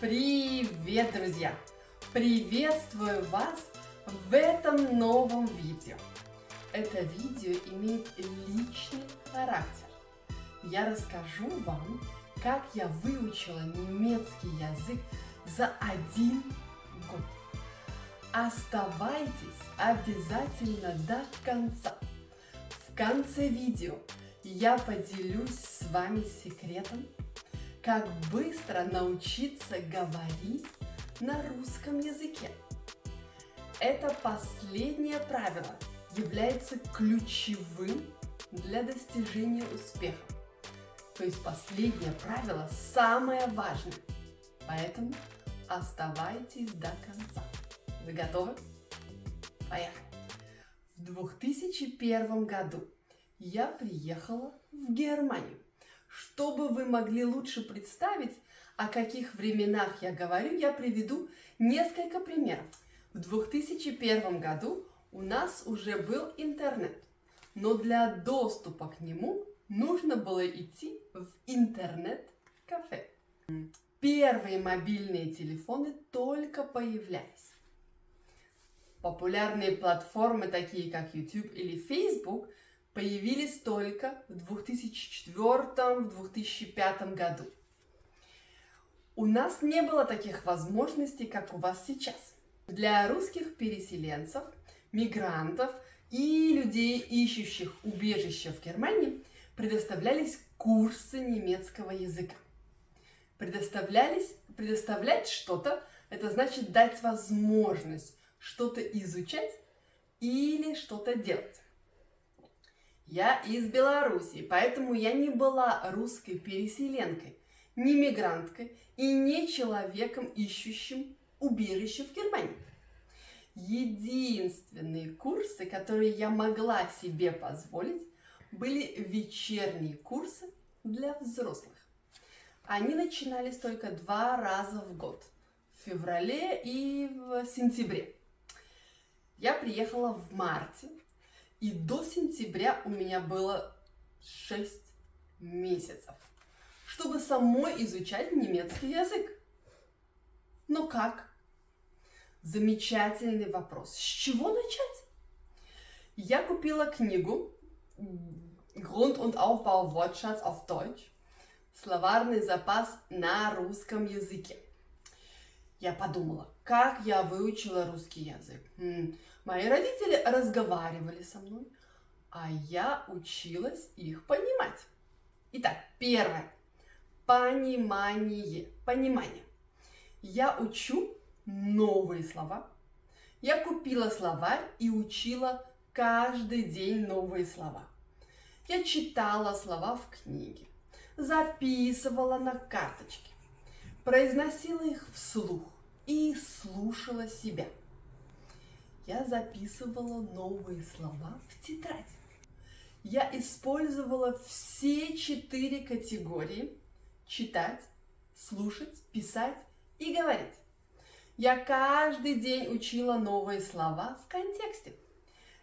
Привет, друзья! Приветствую вас в этом новом видео. Это видео имеет личный характер. Я расскажу вам, как я выучила немецкий язык за один год. Оставайтесь обязательно до конца. В конце видео я поделюсь с вами секретом, как быстро научиться говорить на русском языке. Это последнее правило является ключевым для достижения успеха. То есть последнее правило самое важное. Поэтому оставайтесь до конца. Вы готовы? Поехали! В 2001 году я приехала в Германию. Чтобы вы могли лучше представить, о каких временах я говорю, я приведу несколько примеров. В 2001 году у нас уже был интернет, но для доступа к нему нужно было идти в интернет-кафе. Первые мобильные телефоны только появлялись. Популярные платформы, такие как YouTube или Facebook, появились только в 2004-2005 году. У нас не было таких возможностей, как у вас сейчас. Для русских переселенцев, мигрантов и людей, ищущих убежище в Германии, предоставлялись курсы немецкого языка. Предоставлялись, предоставлять что-то, это значит дать возможность что-то изучать или что-то делать. Я из Беларуси, поэтому я не была русской переселенкой, не мигранткой и не человеком, ищущим убежище в Германии. Единственные курсы, которые я могла себе позволить, были вечерние курсы для взрослых. Они начинались только два раза в год, в феврале и в сентябре. Я приехала в марте, и до сентября у меня было 6 месяцев, чтобы самой изучать немецкий язык. Но как? Замечательный вопрос. С чего начать? Я купила книгу Grund und Aufbau Wortschatz auf Deutsch. Словарный запас на русском языке. Я подумала, как я выучила русский язык. Мои родители разговаривали со мной, а я училась их понимать. Итак, первое. Понимание. Понимание. Я учу новые слова. Я купила словарь и учила каждый день новые слова. Я читала слова в книге, записывала на карточке, произносила их вслух и слушала себя. Я записывала новые слова в тетрадь. Я использовала все четыре категории – читать, слушать, писать и говорить. Я каждый день учила новые слова в контексте.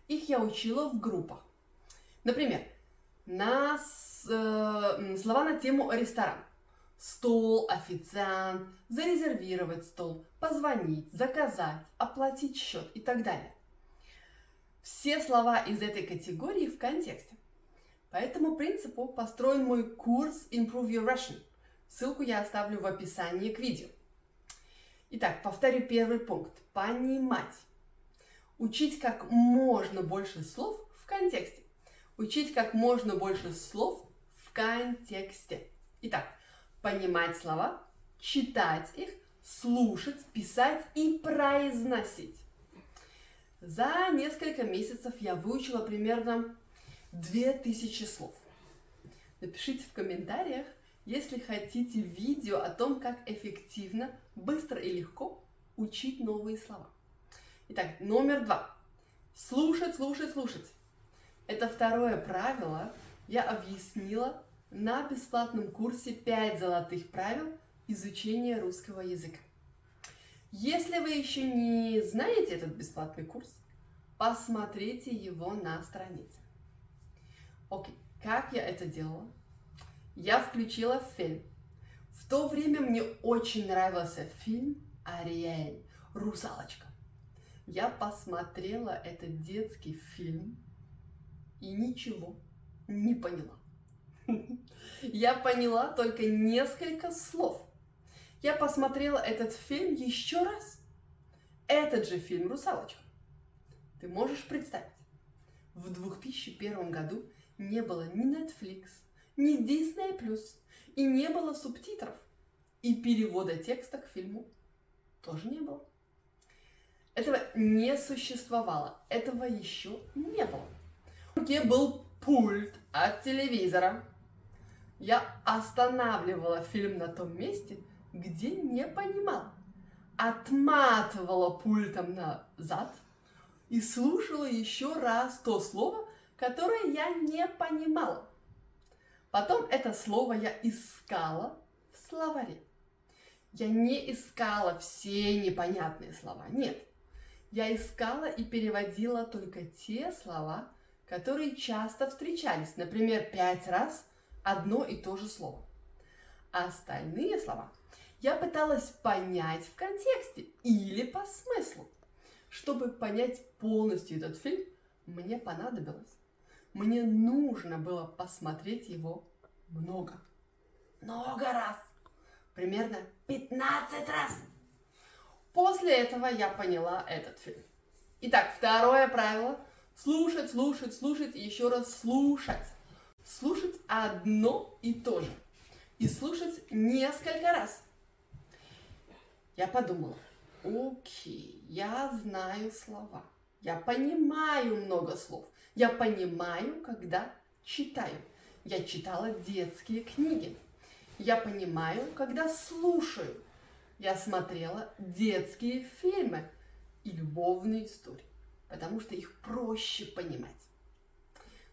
Их я учила в группах. Например, на э, слова на тему ресторан. Стол, официант, зарезервировать стол, позвонить, заказать, оплатить счет и так далее. Все слова из этой категории в контексте. По этому принципу построен мой курс Improve Your Russian. Ссылку я оставлю в описании к видео. Итак, повторю первый пункт. Понимать. Учить как можно больше слов в контексте. Учить как можно больше слов в контексте. Итак, понимать слова, читать их, слушать, писать и произносить. За несколько месяцев я выучила примерно 2000 слов. Напишите в комментариях, если хотите видео о том, как эффективно, быстро и легко учить новые слова. Итак, номер два. Слушать, слушать, слушать. Это второе правило я объяснила на бесплатном курсе 5 золотых правил изучения русского языка. Если вы еще не знаете этот бесплатный курс, посмотрите его на странице. Окей, как я это делала? Я включила фильм. В то время мне очень нравился фильм «Ариэль. Русалочка». Я посмотрела этот детский фильм и ничего не поняла. Я поняла только несколько слов. Я посмотрела этот фильм еще раз. Этот же фильм «Русалочка». Ты можешь представить? В 2001 году не было ни Netflix, ни Disney+, и не было субтитров. И перевода текста к фильму тоже не было. Этого не существовало, этого еще не было. Где был пульт от телевизора. Я останавливала фильм на том месте, где не понимала. Отматывала пультом назад и слушала еще раз то слово, которое я не понимала. Потом это слово я искала в словаре. Я не искала все непонятные слова, нет. Я искала и переводила только те слова, которые часто встречались, например, пять раз одно и то же слово. А остальные слова я пыталась понять в контексте или по смыслу. Чтобы понять полностью этот фильм, мне понадобилось. Мне нужно было посмотреть его много. Много раз. Примерно 15 раз. После этого я поняла этот фильм. Итак, второе правило – Слушать, слушать, слушать и еще раз слушать. Слушать одно и то же. И слушать несколько раз. Я подумала, окей, я знаю слова. Я понимаю много слов. Я понимаю, когда читаю. Я читала детские книги. Я понимаю, когда слушаю. Я смотрела детские фильмы и любовные истории потому что их проще понимать.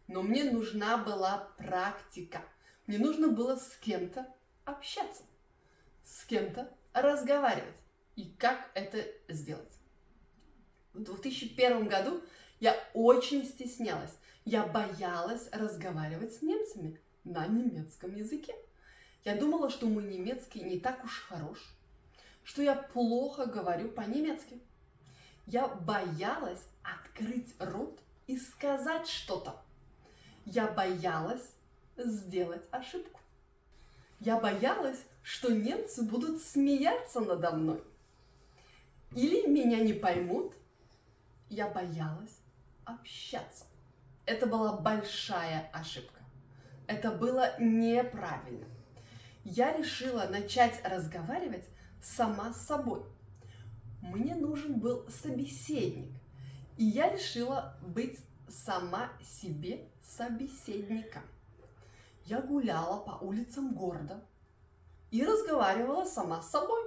Но мне нужна была практика. Мне нужно было с кем-то общаться, с кем-то разговаривать. И как это сделать? В 2001 году я очень стеснялась. Я боялась разговаривать с немцами на немецком языке. Я думала, что мой немецкий не так уж хорош, что я плохо говорю по-немецки. Я боялась открыть рот и сказать что-то. Я боялась сделать ошибку. Я боялась, что немцы будут смеяться надо мной. Или меня не поймут. Я боялась общаться. Это была большая ошибка. Это было неправильно. Я решила начать разговаривать сама с собой – мне нужен был собеседник. И я решила быть сама себе собеседником. Я гуляла по улицам города и разговаривала сама с собой.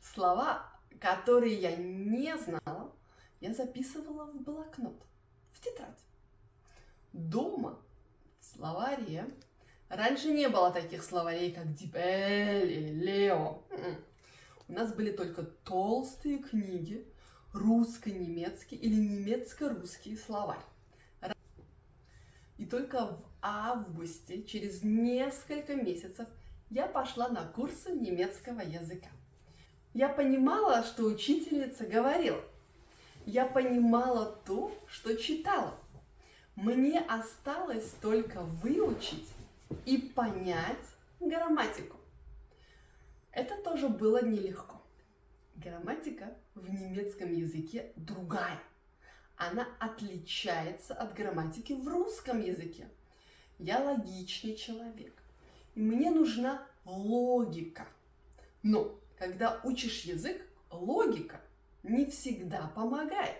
Слова, которые я не знала, я записывала в блокнот, в тетрадь. Дома, в словаре, раньше не было таких словарей, как Дипель или Лео. М-м. У нас были только толстые книги, русско-немецкий или немецко-русский словарь. И только в августе, через несколько месяцев, я пошла на курсы немецкого языка. Я понимала, что учительница говорила. Я понимала то, что читала. Мне осталось только выучить и понять грамматику. Это тоже было нелегко. Грамматика в немецком языке другая. Она отличается от грамматики в русском языке. Я логичный человек. И мне нужна логика. Но когда учишь язык, логика не всегда помогает.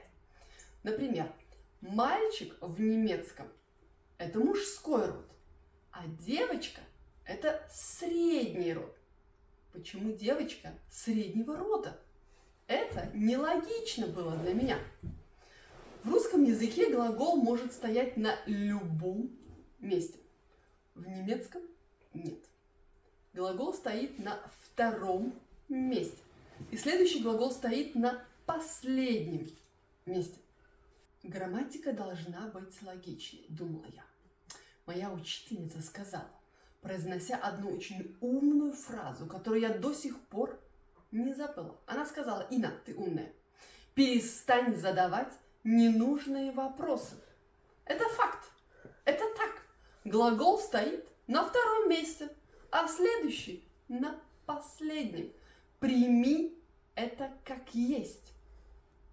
Например, мальчик в немецком – это мужской род, а девочка – это средний род. Почему девочка среднего рода? Это нелогично было для меня. В русском языке глагол может стоять на любом месте. В немецком нет. Глагол стоит на втором месте. И следующий глагол стоит на последнем месте. Грамматика должна быть логичной, думала я. Моя учительница сказала, произнося одну очень умную фразу, которую я до сих пор не забыла. Она сказала, Ина, ты умная, перестань задавать ненужные вопросы. Это факт. Это так. Глагол стоит на втором месте, а следующий на последнем. Прими это как есть.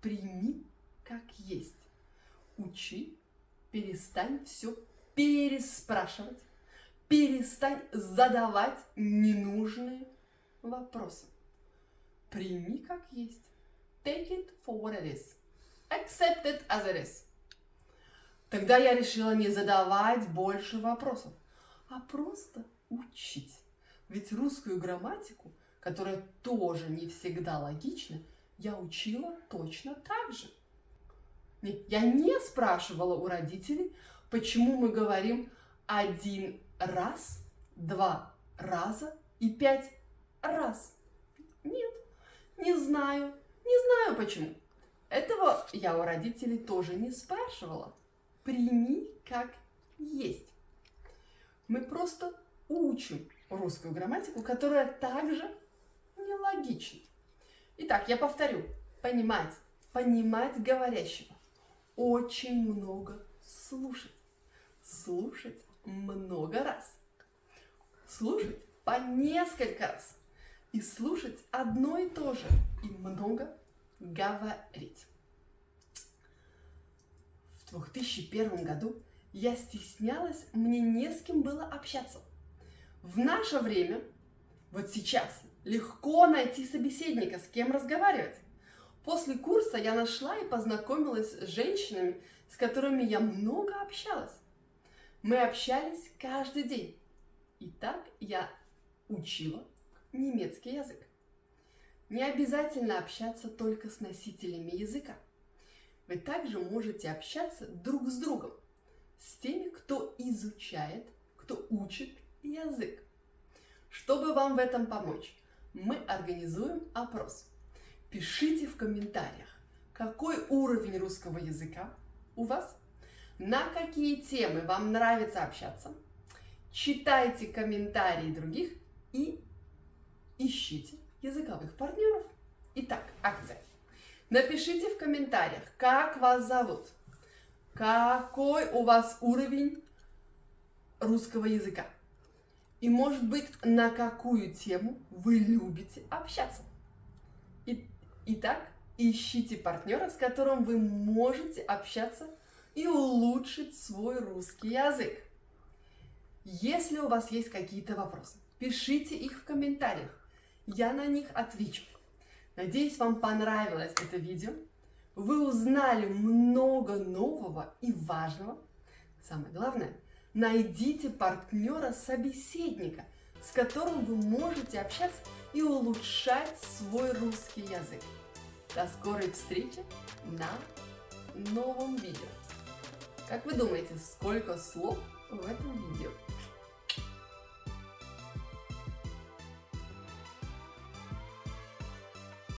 Прими как есть. Учи, перестань все переспрашивать, перестань задавать ненужные вопросы. Прими как есть. Take it for what it is. Accept it as it is. Тогда я решила не задавать больше вопросов, а просто учить. Ведь русскую грамматику, которая тоже не всегда логична, я учила точно так же. Я не спрашивала у родителей, почему мы говорим один раз, два раза и пять раз. Не знаю, не знаю почему. Этого я у родителей тоже не спрашивала. Прими как есть. Мы просто учим русскую грамматику, которая также нелогична. Итак, я повторю. Понимать, понимать говорящего. Очень много слушать. Слушать много раз. Слушать по несколько раз. И слушать одно и то же. И много говорить. В 2001 году я стеснялась, мне не с кем было общаться. В наше время, вот сейчас, легко найти собеседника, с кем разговаривать. После курса я нашла и познакомилась с женщинами, с которыми я много общалась. Мы общались каждый день. И так я учила немецкий язык. Не обязательно общаться только с носителями языка. Вы также можете общаться друг с другом, с теми, кто изучает, кто учит язык. Чтобы вам в этом помочь, мы организуем опрос. Пишите в комментариях, какой уровень русского языка у вас, на какие темы вам нравится общаться, читайте комментарии других и ищите языковых партнеров. Итак, акция. Напишите в комментариях, как вас зовут, какой у вас уровень русского языка. И, может быть, на какую тему вы любите общаться. И, итак, ищите партнера, с которым вы можете общаться и улучшить свой русский язык. Если у вас есть какие-то вопросы, пишите их в комментариях я на них отвечу. Надеюсь, вам понравилось это видео. Вы узнали много нового и важного. Самое главное, найдите партнера-собеседника, с которым вы можете общаться и улучшать свой русский язык. До скорой встречи на новом видео. Как вы думаете, сколько слов в этом видео?